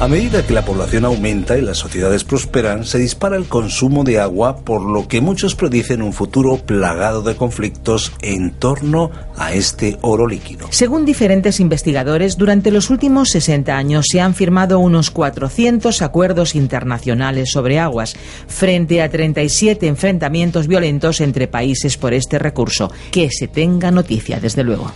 A medida que la población aumenta y las sociedades prosperan, se dispara el consumo de agua, por lo que muchos predicen un futuro plagado de conflictos en torno a este oro líquido. Según diferentes investigadores, durante los últimos 60 años se han firmado unos 400 acuerdos internacionales sobre aguas, frente a 37 enfrentamientos violentos entre países por este recurso. Que se tenga noticia, desde luego.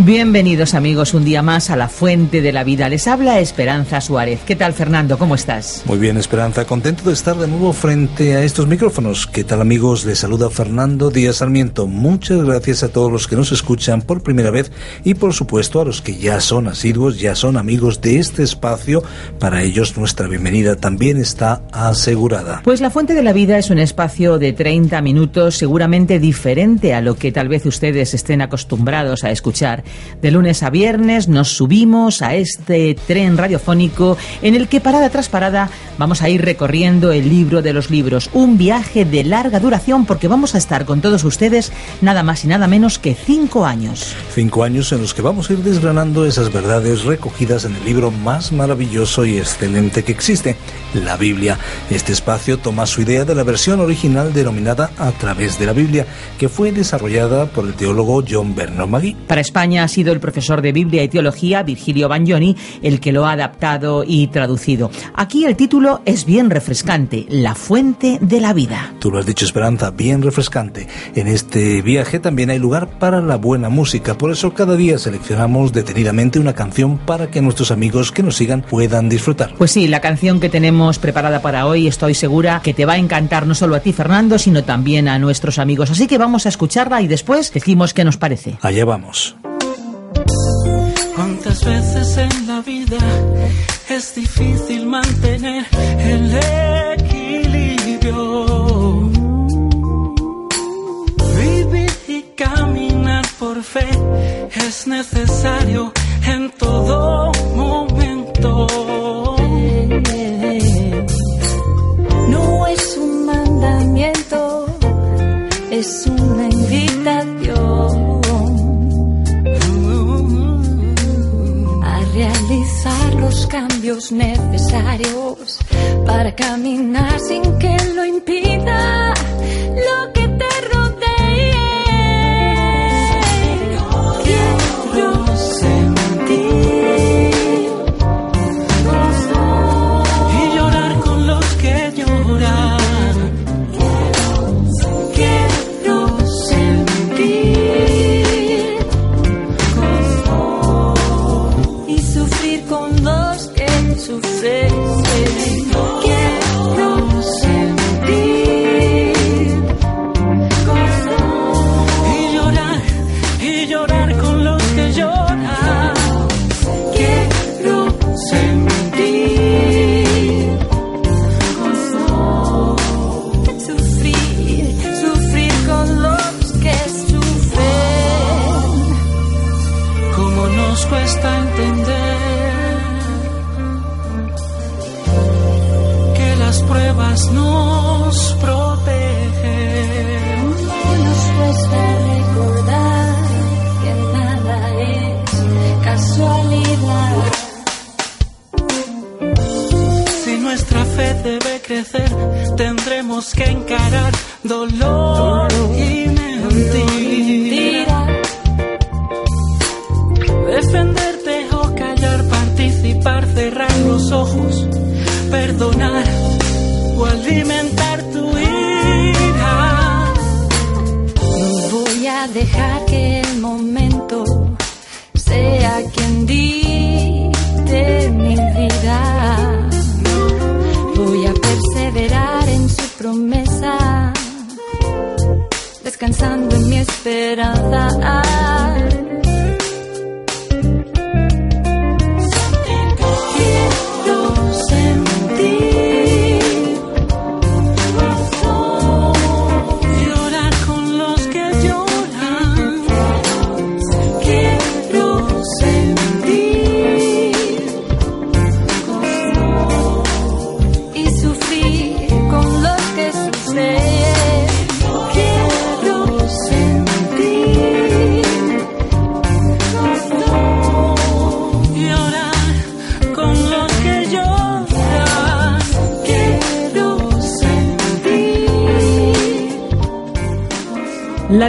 Bienvenidos amigos un día más a la Fuente de la Vida. Les habla Esperanza Suárez. ¿Qué tal Fernando? ¿Cómo estás? Muy bien Esperanza, contento de estar de nuevo frente a estos micrófonos. ¿Qué tal amigos? Les saluda Fernando Díaz Sarmiento. Muchas gracias a todos los que nos escuchan por primera vez y por supuesto a los que ya son asiduos, ya son amigos de este espacio. Para ellos nuestra bienvenida también está asegurada. Pues la Fuente de la Vida es un espacio de 30 minutos seguramente diferente a lo que tal vez ustedes estén acostumbrados a escuchar de lunes a viernes nos subimos a este tren radiofónico en el que parada tras parada vamos a ir recorriendo el libro de los libros. Un viaje de larga duración porque vamos a estar con todos ustedes nada más y nada menos que cinco años. Cinco años en los que vamos a ir desgranando esas verdades recogidas en el libro más maravilloso y excelente que existe, la Biblia. Este espacio toma su idea de la versión original denominada A través de la Biblia, que fue desarrollada por el teólogo John Bernard Magui. Para España ha sido el profesor de Biblia y Teología, Virgilio Bagnoni, el que lo ha adaptado y traducido. Aquí el título es bien refrescante, La fuente de la vida. Tú lo has dicho, Esperanza, bien refrescante. En este viaje también hay lugar para la buena música, por eso cada día seleccionamos detenidamente una canción para que nuestros amigos que nos sigan puedan disfrutar. Pues sí, la canción que tenemos preparada para hoy estoy segura que te va a encantar no solo a ti, Fernando, sino también a nuestros amigos. Así que vamos a escucharla y después decimos qué nos parece. Allá vamos. Cuántas veces en la vida es difícil mantener el equilibrio. Vivir y caminar por fe es necesario en todo momento. Es una invitación a realizar los cambios necesarios para caminar sin que lo impida perdonar o alimentar tu ira. No voy a dejar que el momento sea quien dicte mi vida. Voy a perseverar en su promesa. descansando en mi esperanza.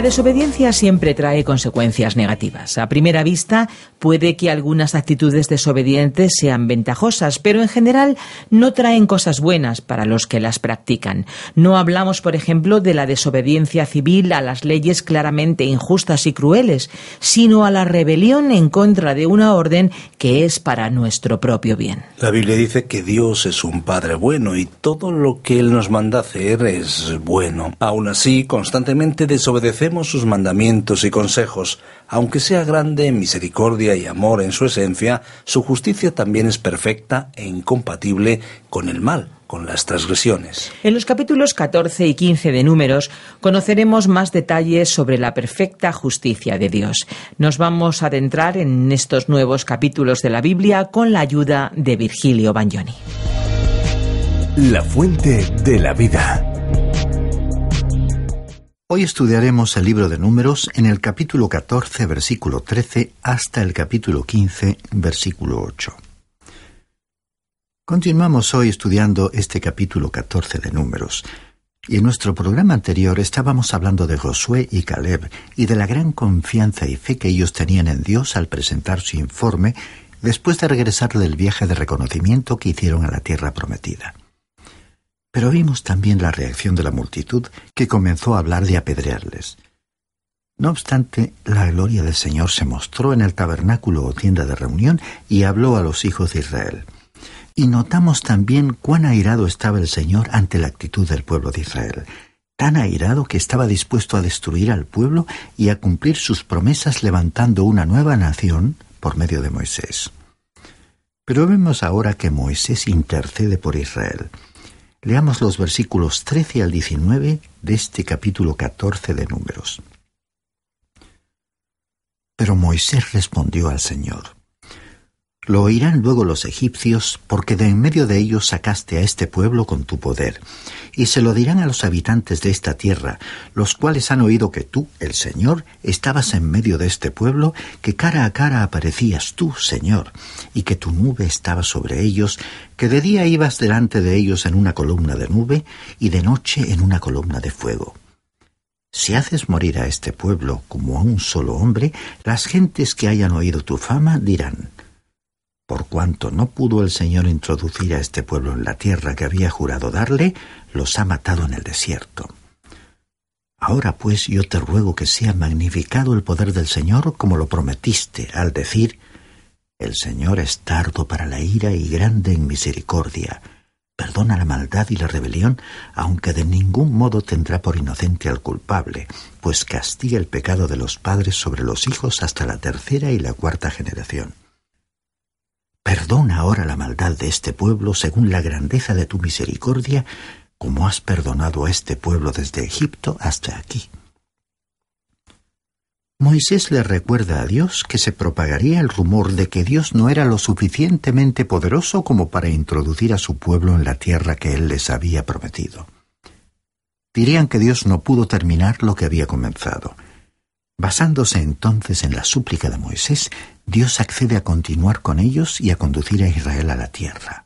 La desobediencia siempre trae consecuencias negativas. A primera vista, puede que algunas actitudes desobedientes sean ventajosas, pero en general no traen cosas buenas para los que las practican. No hablamos, por ejemplo, de la desobediencia civil a las leyes claramente injustas y crueles, sino a la rebelión en contra de una orden que es para nuestro propio bien. La Biblia dice que Dios es un Padre bueno y todo lo que Él nos manda hacer es bueno. Aún así, constantemente desobedecemos sus mandamientos y consejos. Aunque sea grande en misericordia y amor en su esencia, su justicia también es perfecta e incompatible con el mal, con las transgresiones. En los capítulos 14 y 15 de Números conoceremos más detalles sobre la perfecta justicia de Dios. Nos vamos a adentrar en estos nuevos capítulos de la Biblia con la ayuda de Virgilio Bagnoni. La fuente de la vida. Hoy estudiaremos el libro de números en el capítulo 14, versículo 13, hasta el capítulo 15, versículo 8. Continuamos hoy estudiando este capítulo 14 de números. Y en nuestro programa anterior estábamos hablando de Josué y Caleb y de la gran confianza y fe que ellos tenían en Dios al presentar su informe después de regresar del viaje de reconocimiento que hicieron a la tierra prometida. Pero vimos también la reacción de la multitud que comenzó a hablar de apedrearles. No obstante, la gloria del Señor se mostró en el tabernáculo o tienda de reunión y habló a los hijos de Israel. Y notamos también cuán airado estaba el Señor ante la actitud del pueblo de Israel, tan airado que estaba dispuesto a destruir al pueblo y a cumplir sus promesas levantando una nueva nación por medio de Moisés. Pero vemos ahora que Moisés intercede por Israel. Leamos los versículos 13 al 19 de este capítulo 14 de Números. Pero Moisés respondió al Señor, Lo oirán luego los egipcios, porque de en medio de ellos sacaste a este pueblo con tu poder, y se lo dirán a los habitantes de esta tierra, los cuales han oído que tú, el Señor, estabas en medio de este pueblo, que cara a cara aparecías tú, Señor, y que tu nube estaba sobre ellos, que de día ibas delante de ellos en una columna de nube, y de noche en una columna de fuego. Si haces morir a este pueblo como a un solo hombre, las gentes que hayan oído tu fama dirán, por cuanto no pudo el Señor introducir a este pueblo en la tierra que había jurado darle, los ha matado en el desierto. Ahora pues yo te ruego que sea magnificado el poder del Señor como lo prometiste al decir, el Señor es tardo para la ira y grande en misericordia, perdona la maldad y la rebelión, aunque de ningún modo tendrá por inocente al culpable, pues castiga el pecado de los padres sobre los hijos hasta la tercera y la cuarta generación. Perdona ahora la maldad de este pueblo según la grandeza de tu misericordia, como has perdonado a este pueblo desde Egipto hasta aquí. Moisés le recuerda a Dios que se propagaría el rumor de que Dios no era lo suficientemente poderoso como para introducir a su pueblo en la tierra que él les había prometido. Dirían que Dios no pudo terminar lo que había comenzado. Basándose entonces en la súplica de Moisés, Dios accede a continuar con ellos y a conducir a Israel a la tierra.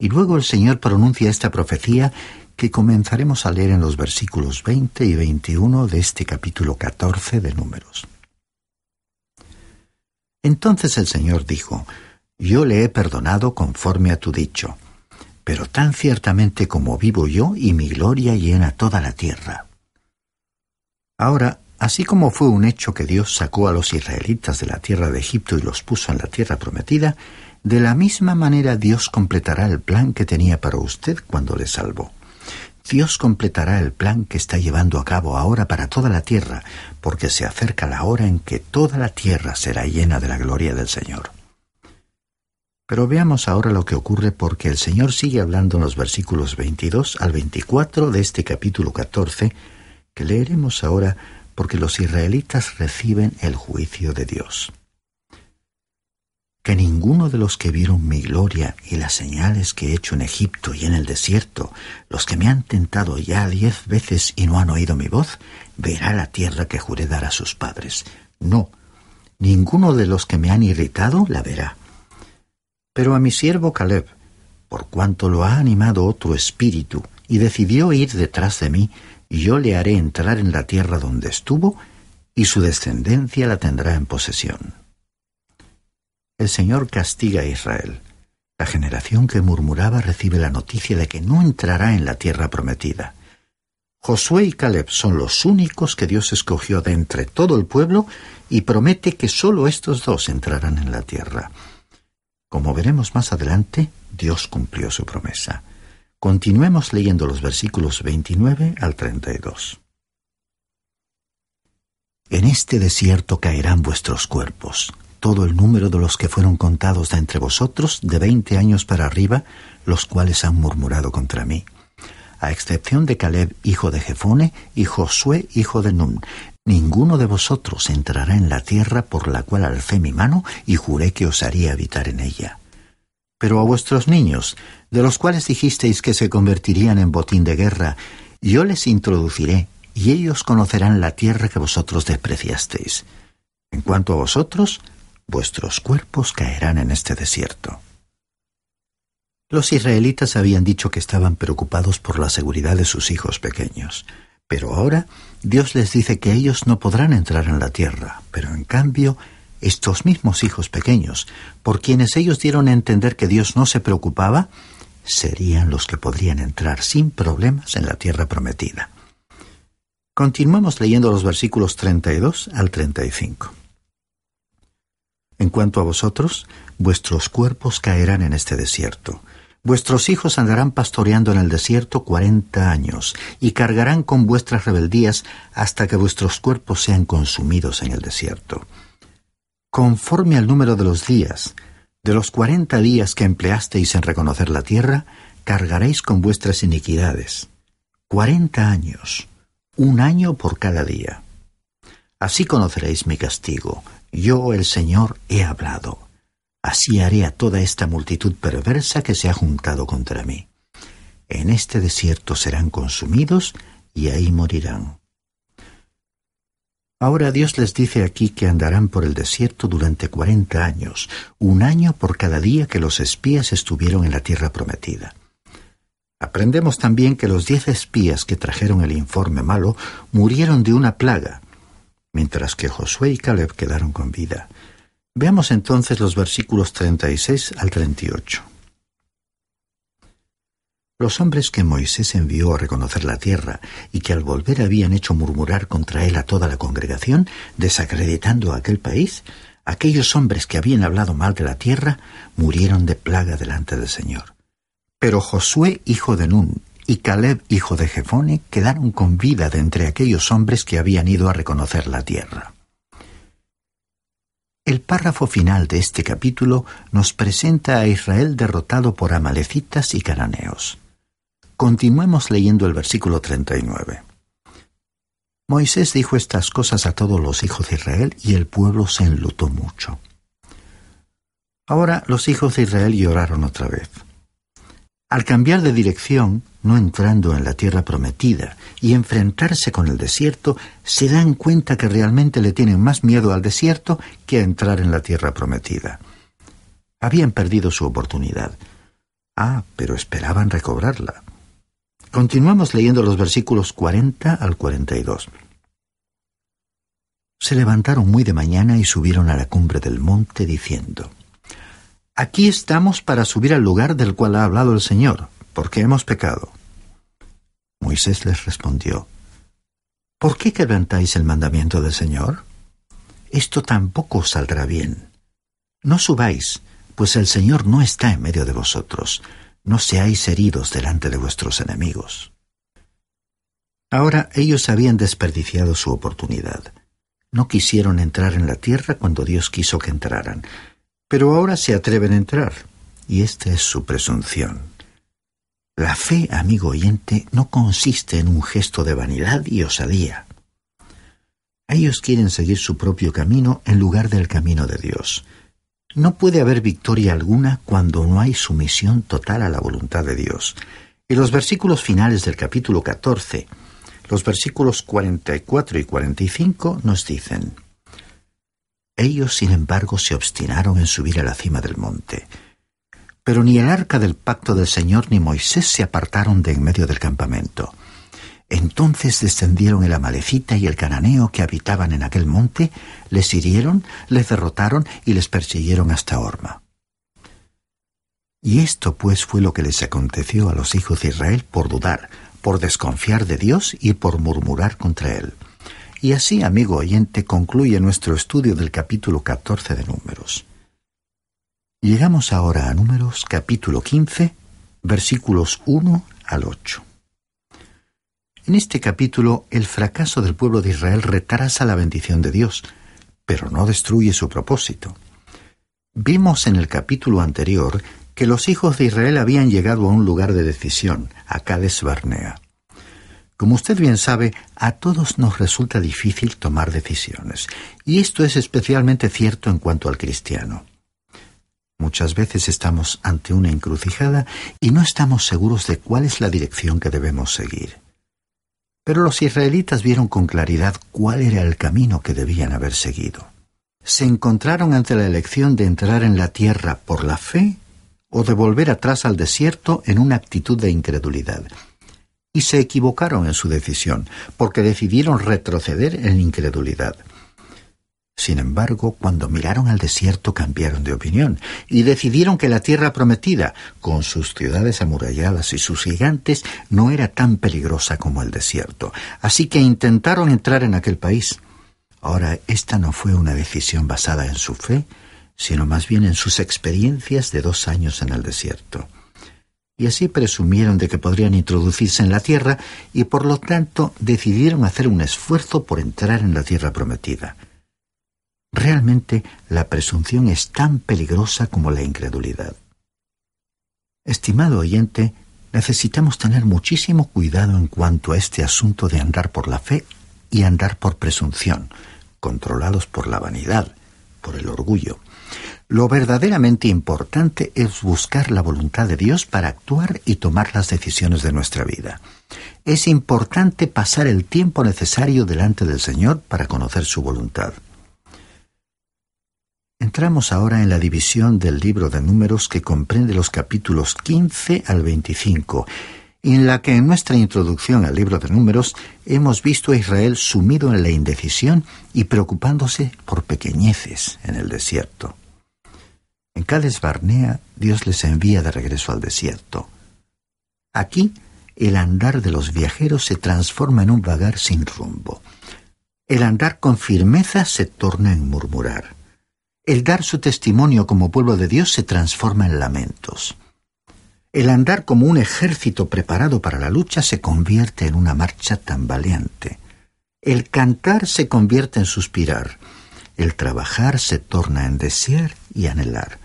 Y luego el Señor pronuncia esta profecía que comenzaremos a leer en los versículos 20 y 21 de este capítulo 14 de Números. Entonces el Señor dijo, Yo le he perdonado conforme a tu dicho, pero tan ciertamente como vivo yo y mi gloria llena toda la tierra. Ahora, así como fue un hecho que Dios sacó a los israelitas de la tierra de Egipto y los puso en la tierra prometida, de la misma manera Dios completará el plan que tenía para usted cuando le salvó. Dios completará el plan que está llevando a cabo ahora para toda la tierra, porque se acerca la hora en que toda la tierra será llena de la gloria del Señor. Pero veamos ahora lo que ocurre porque el Señor sigue hablando en los versículos 22 al 24 de este capítulo 14, que leeremos ahora porque los israelitas reciben el juicio de Dios que ninguno de los que vieron mi gloria y las señales que he hecho en Egipto y en el desierto, los que me han tentado ya diez veces y no han oído mi voz, verá la tierra que juré dar a sus padres. No, ninguno de los que me han irritado la verá. Pero a mi siervo Caleb, por cuanto lo ha animado otro espíritu y decidió ir detrás de mí, yo le haré entrar en la tierra donde estuvo, y su descendencia la tendrá en posesión el Señor castiga a Israel. La generación que murmuraba recibe la noticia de que no entrará en la tierra prometida. Josué y Caleb son los únicos que Dios escogió de entre todo el pueblo y promete que sólo estos dos entrarán en la tierra. Como veremos más adelante, Dios cumplió su promesa. Continuemos leyendo los versículos 29 al 32. En este desierto caerán vuestros cuerpos, todo el número de los que fueron contados de entre vosotros de veinte años para arriba, los cuales han murmurado contra mí, a excepción de Caleb, hijo de Jefone, y Josué, hijo de Nun. Ninguno de vosotros entrará en la tierra por la cual alcé mi mano y juré que os haría habitar en ella. Pero a vuestros niños, de los cuales dijisteis que se convertirían en botín de guerra, yo les introduciré, y ellos conocerán la tierra que vosotros despreciasteis. En cuanto a vosotros, vuestros cuerpos caerán en este desierto. Los israelitas habían dicho que estaban preocupados por la seguridad de sus hijos pequeños, pero ahora Dios les dice que ellos no podrán entrar en la tierra, pero en cambio estos mismos hijos pequeños, por quienes ellos dieron a entender que Dios no se preocupaba, serían los que podrían entrar sin problemas en la tierra prometida. Continuamos leyendo los versículos 32 al 35. En cuanto a vosotros, vuestros cuerpos caerán en este desierto. Vuestros hijos andarán pastoreando en el desierto cuarenta años, y cargarán con vuestras rebeldías hasta que vuestros cuerpos sean consumidos en el desierto. Conforme al número de los días, de los cuarenta días que empleasteis en reconocer la tierra, cargaréis con vuestras iniquidades. Cuarenta años, un año por cada día. Así conoceréis mi castigo, yo, el Señor, he hablado. Así haré a toda esta multitud perversa que se ha juntado contra mí. En este desierto serán consumidos y ahí morirán. Ahora Dios les dice aquí que andarán por el desierto durante cuarenta años, un año por cada día que los espías estuvieron en la tierra prometida. Aprendemos también que los diez espías que trajeron el informe malo murieron de una plaga, mientras que Josué y Caleb quedaron con vida. Veamos entonces los versículos 36 al 38. Los hombres que Moisés envió a reconocer la tierra y que al volver habían hecho murmurar contra él a toda la congregación, desacreditando a aquel país, aquellos hombres que habían hablado mal de la tierra, murieron de plaga delante del Señor. Pero Josué, hijo de Nun, y Caleb, hijo de Jefone, quedaron con vida de entre aquellos hombres que habían ido a reconocer la tierra. El párrafo final de este capítulo nos presenta a Israel derrotado por amalecitas y cananeos. Continuemos leyendo el versículo 39. Moisés dijo estas cosas a todos los hijos de Israel y el pueblo se enlutó mucho. Ahora los hijos de Israel lloraron otra vez. Al cambiar de dirección, no entrando en la tierra prometida y enfrentarse con el desierto, se dan cuenta que realmente le tienen más miedo al desierto que a entrar en la tierra prometida. Habían perdido su oportunidad. Ah, pero esperaban recobrarla. Continuamos leyendo los versículos 40 al 42. Se levantaron muy de mañana y subieron a la cumbre del monte diciendo, Aquí estamos para subir al lugar del cual ha hablado el Señor, porque hemos pecado. Moisés les respondió, ¿Por qué quebrantáis el mandamiento del Señor? Esto tampoco saldrá bien. No subáis, pues el Señor no está en medio de vosotros. No seáis heridos delante de vuestros enemigos. Ahora ellos habían desperdiciado su oportunidad. No quisieron entrar en la tierra cuando Dios quiso que entraran, pero ahora se atreven a entrar, y esta es su presunción. La fe, amigo oyente, no consiste en un gesto de vanidad y osadía. Ellos quieren seguir su propio camino en lugar del camino de Dios. No puede haber victoria alguna cuando no hay sumisión total a la voluntad de Dios. En los versículos finales del capítulo 14, los versículos 44 y 45 nos dicen, Ellos, sin embargo, se obstinaron en subir a la cima del monte. Pero ni el arca del pacto del Señor ni Moisés se apartaron de en medio del campamento. Entonces descendieron el amalecita y el cananeo que habitaban en aquel monte, les hirieron, les derrotaron y les persiguieron hasta Orma. Y esto pues fue lo que les aconteció a los hijos de Israel por dudar, por desconfiar de Dios y por murmurar contra Él. Y así, amigo oyente, concluye nuestro estudio del capítulo 14 de Números. Llegamos ahora a Números capítulo 15, versículos 1 al 8. En este capítulo, el fracaso del pueblo de Israel retrasa la bendición de Dios, pero no destruye su propósito. Vimos en el capítulo anterior que los hijos de Israel habían llegado a un lugar de decisión, a Cades Barnea. Como usted bien sabe, a todos nos resulta difícil tomar decisiones, y esto es especialmente cierto en cuanto al cristiano. Muchas veces estamos ante una encrucijada y no estamos seguros de cuál es la dirección que debemos seguir. Pero los israelitas vieron con claridad cuál era el camino que debían haber seguido. Se encontraron ante la elección de entrar en la tierra por la fe o de volver atrás al desierto en una actitud de incredulidad. Y se equivocaron en su decisión, porque decidieron retroceder en incredulidad. Sin embargo, cuando miraron al desierto cambiaron de opinión y decidieron que la tierra prometida, con sus ciudades amuralladas y sus gigantes, no era tan peligrosa como el desierto. Así que intentaron entrar en aquel país. Ahora, esta no fue una decisión basada en su fe, sino más bien en sus experiencias de dos años en el desierto. Y así presumieron de que podrían introducirse en la tierra y por lo tanto decidieron hacer un esfuerzo por entrar en la tierra prometida. Realmente la presunción es tan peligrosa como la incredulidad. Estimado oyente, necesitamos tener muchísimo cuidado en cuanto a este asunto de andar por la fe y andar por presunción, controlados por la vanidad, por el orgullo. Lo verdaderamente importante es buscar la voluntad de Dios para actuar y tomar las decisiones de nuestra vida. Es importante pasar el tiempo necesario delante del Señor para conocer su voluntad. Entramos ahora en la división del libro de números que comprende los capítulos 15 al 25, en la que en nuestra introducción al libro de números hemos visto a Israel sumido en la indecisión y preocupándose por pequeñeces en el desierto. En Cades Barnea Dios les envía de regreso al desierto. Aquí el andar de los viajeros se transforma en un vagar sin rumbo. El andar con firmeza se torna en murmurar. El dar su testimonio como pueblo de Dios se transforma en lamentos. El andar como un ejército preparado para la lucha se convierte en una marcha tambaleante. El cantar se convierte en suspirar. El trabajar se torna en desear y anhelar.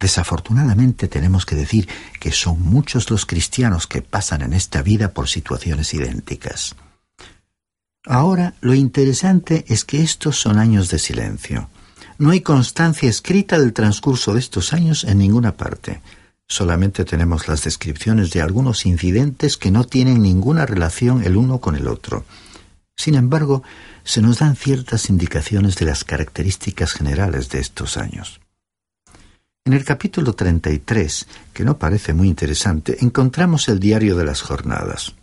Desafortunadamente tenemos que decir que son muchos los cristianos que pasan en esta vida por situaciones idénticas. Ahora, lo interesante es que estos son años de silencio. No hay constancia escrita del transcurso de estos años en ninguna parte. Solamente tenemos las descripciones de algunos incidentes que no tienen ninguna relación el uno con el otro. Sin embargo, se nos dan ciertas indicaciones de las características generales de estos años. En el capítulo 33, que no parece muy interesante, encontramos el diario de las jornadas.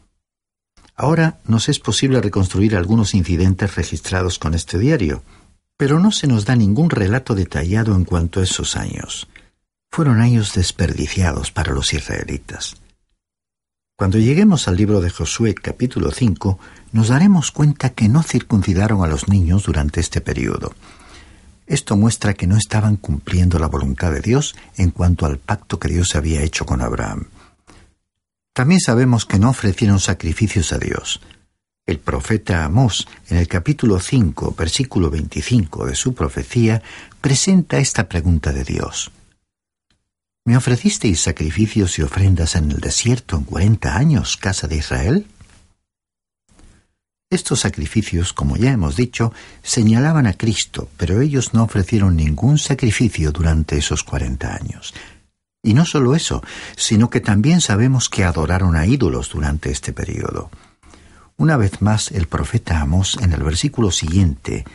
Ahora nos es posible reconstruir algunos incidentes registrados con este diario, pero no se nos da ningún relato detallado en cuanto a esos años. Fueron años desperdiciados para los israelitas. Cuando lleguemos al libro de Josué capítulo 5, nos daremos cuenta que no circuncidaron a los niños durante este periodo. Esto muestra que no estaban cumpliendo la voluntad de Dios en cuanto al pacto que Dios había hecho con Abraham. También sabemos que no ofrecieron sacrificios a Dios. El profeta Amós, en el capítulo 5, versículo 25 de su profecía, presenta esta pregunta de Dios. ¿Me ofrecisteis sacrificios y ofrendas en el desierto en cuarenta años, casa de Israel? Estos sacrificios, como ya hemos dicho, señalaban a Cristo, pero ellos no ofrecieron ningún sacrificio durante esos cuarenta años. Y no solo eso, sino que también sabemos que adoraron a ídolos durante este periodo. Una vez más, el profeta Amós en el versículo siguiente,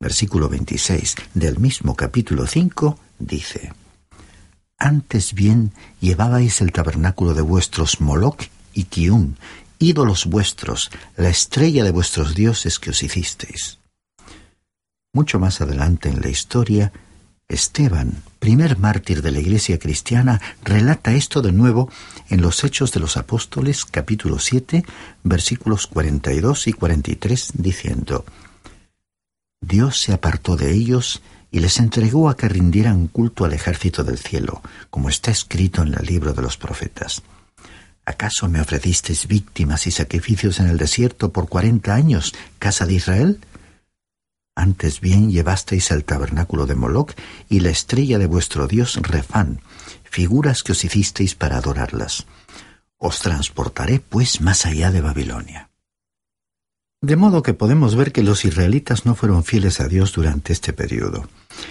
versículo 26 del mismo capítulo 5, dice, Antes bien llevabais el tabernáculo de vuestros Moloch y Kiun, ídolos vuestros, la estrella de vuestros dioses que os hicisteis. Mucho más adelante en la historia, Esteban, primer mártir de la Iglesia cristiana, relata esto de nuevo en los Hechos de los Apóstoles capítulo 7 versículos 42 y 43 diciendo, Dios se apartó de ellos y les entregó a que rindieran culto al ejército del cielo, como está escrito en el libro de los profetas. ¿Acaso me ofrecisteis víctimas y sacrificios en el desierto por cuarenta años, casa de Israel? Antes bien llevasteis el tabernáculo de Moloch y la estrella de vuestro dios Refán, figuras que os hicisteis para adorarlas. Os transportaré, pues, más allá de Babilonia. De modo que podemos ver que los israelitas no fueron fieles a Dios durante este periodo.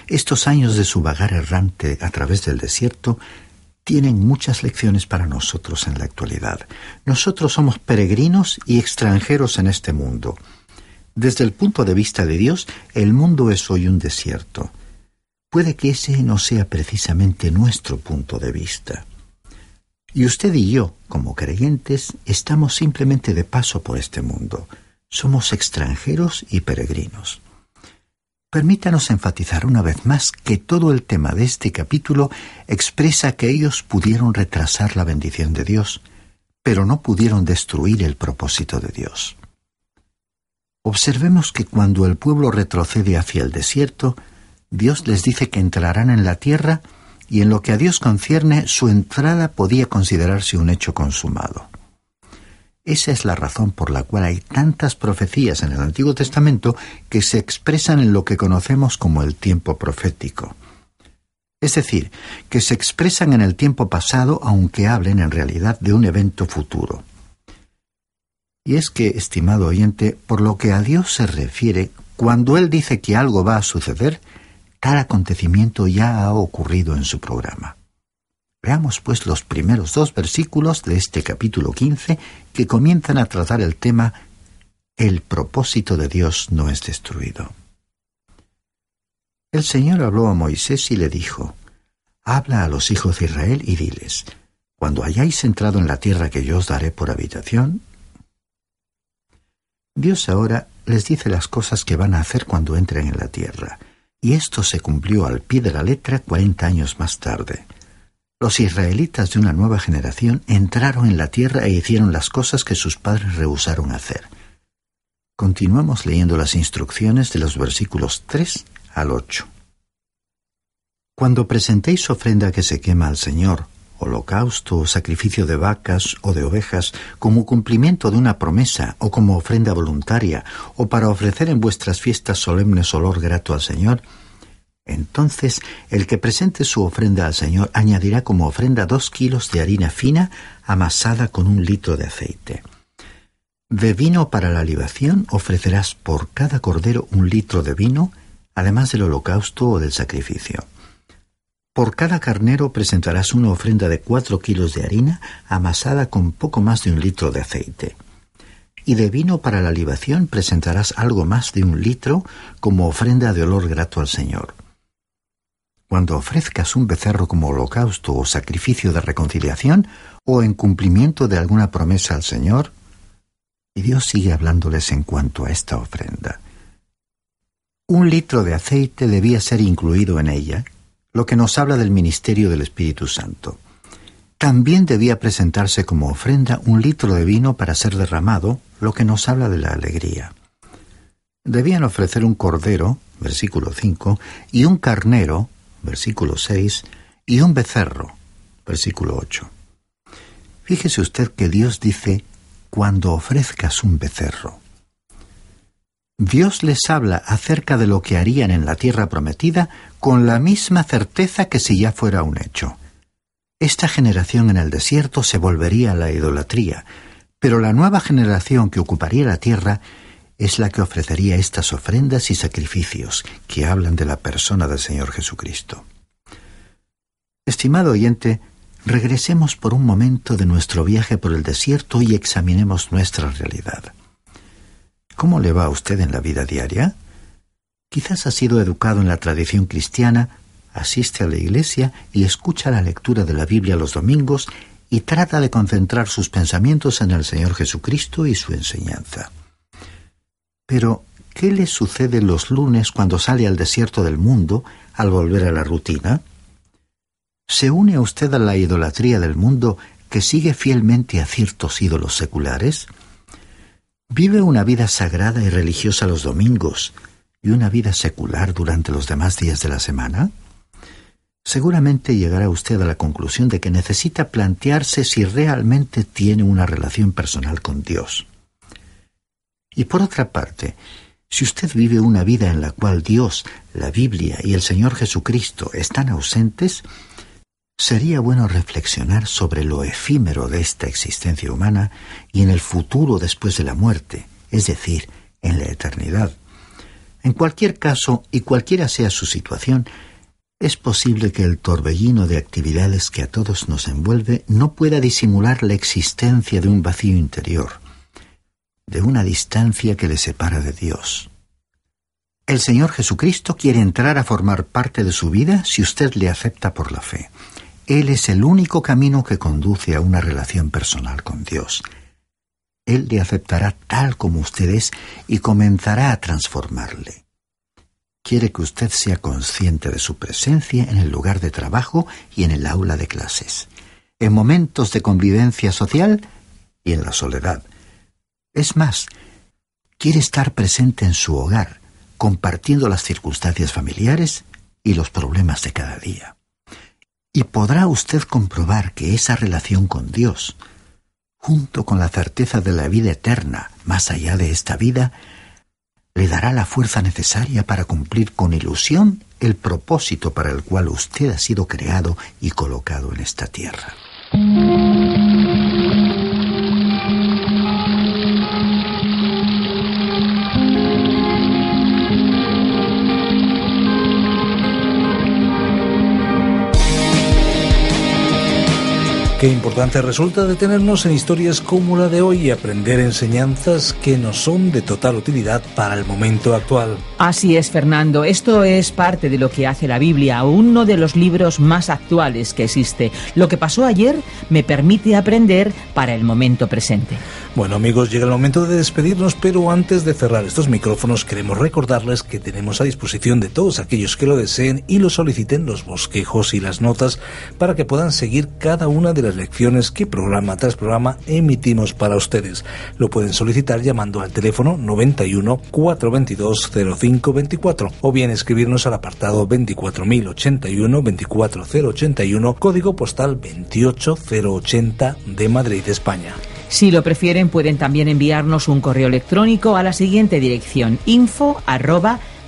Estos años de su vagar errante a través del desierto tienen muchas lecciones para nosotros en la actualidad. Nosotros somos peregrinos y extranjeros en este mundo. Desde el punto de vista de Dios, el mundo es hoy un desierto. Puede que ese no sea precisamente nuestro punto de vista. Y usted y yo, como creyentes, estamos simplemente de paso por este mundo. Somos extranjeros y peregrinos. Permítanos enfatizar una vez más que todo el tema de este capítulo expresa que ellos pudieron retrasar la bendición de Dios, pero no pudieron destruir el propósito de Dios. Observemos que cuando el pueblo retrocede hacia el desierto, Dios les dice que entrarán en la tierra y en lo que a Dios concierne su entrada podía considerarse un hecho consumado. Esa es la razón por la cual hay tantas profecías en el Antiguo Testamento que se expresan en lo que conocemos como el tiempo profético. Es decir, que se expresan en el tiempo pasado aunque hablen en realidad de un evento futuro. Y es que, estimado oyente, por lo que a Dios se refiere, cuando Él dice que algo va a suceder, tal acontecimiento ya ha ocurrido en su programa. Veamos pues los primeros dos versículos de este capítulo 15 que comienzan a tratar el tema El propósito de Dios no es destruido. El Señor habló a Moisés y le dijo, Habla a los hijos de Israel y diles, Cuando hayáis entrado en la tierra que yo os daré por habitación, Dios ahora les dice las cosas que van a hacer cuando entren en la tierra, y esto se cumplió al pie de la letra cuarenta años más tarde. Los israelitas de una nueva generación entraron en la tierra e hicieron las cosas que sus padres rehusaron hacer. Continuamos leyendo las instrucciones de los versículos 3 al 8. Cuando presentéis ofrenda que se quema al Señor, holocausto o sacrificio de vacas o de ovejas como cumplimiento de una promesa o como ofrenda voluntaria o para ofrecer en vuestras fiestas solemnes olor grato al Señor, entonces el que presente su ofrenda al Señor añadirá como ofrenda dos kilos de harina fina amasada con un litro de aceite. De vino para la libación ofrecerás por cada cordero un litro de vino, además del holocausto o del sacrificio. Por cada carnero presentarás una ofrenda de cuatro kilos de harina amasada con poco más de un litro de aceite. Y de vino para la libación presentarás algo más de un litro como ofrenda de olor grato al Señor. Cuando ofrezcas un becerro como holocausto o sacrificio de reconciliación o en cumplimiento de alguna promesa al Señor, y Dios sigue hablándoles en cuanto a esta ofrenda. Un litro de aceite debía ser incluido en ella, lo que nos habla del ministerio del Espíritu Santo. También debía presentarse como ofrenda un litro de vino para ser derramado, lo que nos habla de la alegría. Debían ofrecer un cordero, versículo 5, y un carnero, versículo 6, y un becerro, versículo 8. Fíjese usted que Dios dice, cuando ofrezcas un becerro. Dios les habla acerca de lo que harían en la tierra prometida con la misma certeza que si ya fuera un hecho. Esta generación en el desierto se volvería a la idolatría, pero la nueva generación que ocuparía la tierra es la que ofrecería estas ofrendas y sacrificios que hablan de la persona del Señor Jesucristo. Estimado oyente, regresemos por un momento de nuestro viaje por el desierto y examinemos nuestra realidad. ¿Cómo le va a usted en la vida diaria? Quizás ha sido educado en la tradición cristiana, asiste a la iglesia y escucha la lectura de la Biblia los domingos y trata de concentrar sus pensamientos en el Señor Jesucristo y su enseñanza. Pero, ¿qué le sucede los lunes cuando sale al desierto del mundo al volver a la rutina? ¿Se une a usted a la idolatría del mundo que sigue fielmente a ciertos ídolos seculares? Vive una vida sagrada y religiosa los domingos y una vida secular durante los demás días de la semana? Seguramente llegará usted a la conclusión de que necesita plantearse si realmente tiene una relación personal con Dios. Y por otra parte, si usted vive una vida en la cual Dios, la Biblia y el Señor Jesucristo están ausentes, Sería bueno reflexionar sobre lo efímero de esta existencia humana y en el futuro después de la muerte, es decir, en la eternidad. En cualquier caso, y cualquiera sea su situación, es posible que el torbellino de actividades que a todos nos envuelve no pueda disimular la existencia de un vacío interior, de una distancia que le separa de Dios. El Señor Jesucristo quiere entrar a formar parte de su vida si usted le acepta por la fe. Él es el único camino que conduce a una relación personal con Dios. Él le aceptará tal como usted es y comenzará a transformarle. Quiere que usted sea consciente de su presencia en el lugar de trabajo y en el aula de clases, en momentos de convivencia social y en la soledad. Es más, quiere estar presente en su hogar, compartiendo las circunstancias familiares y los problemas de cada día. Y podrá usted comprobar que esa relación con Dios, junto con la certeza de la vida eterna más allá de esta vida, le dará la fuerza necesaria para cumplir con ilusión el propósito para el cual usted ha sido creado y colocado en esta tierra. Qué importante resulta detenernos en historias como la de hoy y aprender enseñanzas que nos son de total utilidad para el momento actual. Así es, Fernando. Esto es parte de lo que hace la Biblia, uno de los libros más actuales que existe. Lo que pasó ayer me permite aprender para el momento presente. Bueno amigos, llega el momento de despedirnos, pero antes de cerrar estos micrófonos queremos recordarles que tenemos a disposición de todos aquellos que lo deseen y lo soliciten los bosquejos y las notas para que puedan seguir cada una de las lecciones que programa tras programa emitimos para ustedes. Lo pueden solicitar llamando al teléfono 91 422 0524 o bien escribirnos al apartado 24081 24081 código postal 28080 de Madrid, España. Si lo prefieren, pueden también enviarnos un correo electrónico a la siguiente dirección info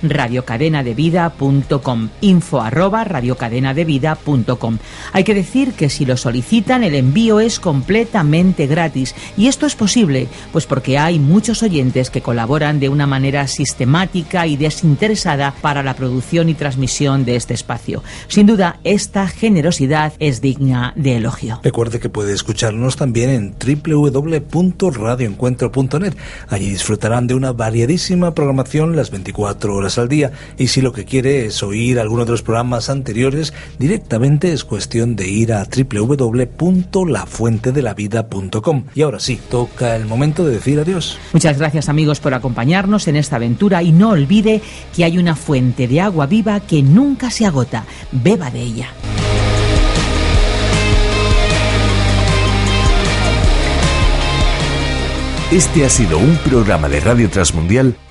radiocadenadevida.com info arroba radiocadenadevida.com Hay que decir que si lo solicitan el envío es completamente gratis y esto es posible pues porque hay muchos oyentes que colaboran de una manera sistemática y desinteresada para la producción y transmisión de este espacio. Sin duda, esta generosidad es digna de elogio. Recuerde que puede escucharnos también en www.radioencuentro.net. Allí disfrutarán de una variadísima programación las 24 horas al día y si lo que quiere es oír alguno de los programas anteriores, directamente es cuestión de ir a www.lafuentedelavida.com. Y ahora sí, toca el momento de decir adiós. Muchas gracias amigos por acompañarnos en esta aventura y no olvide que hay una fuente de agua viva que nunca se agota. Beba de ella. Este ha sido un programa de Radio Transmundial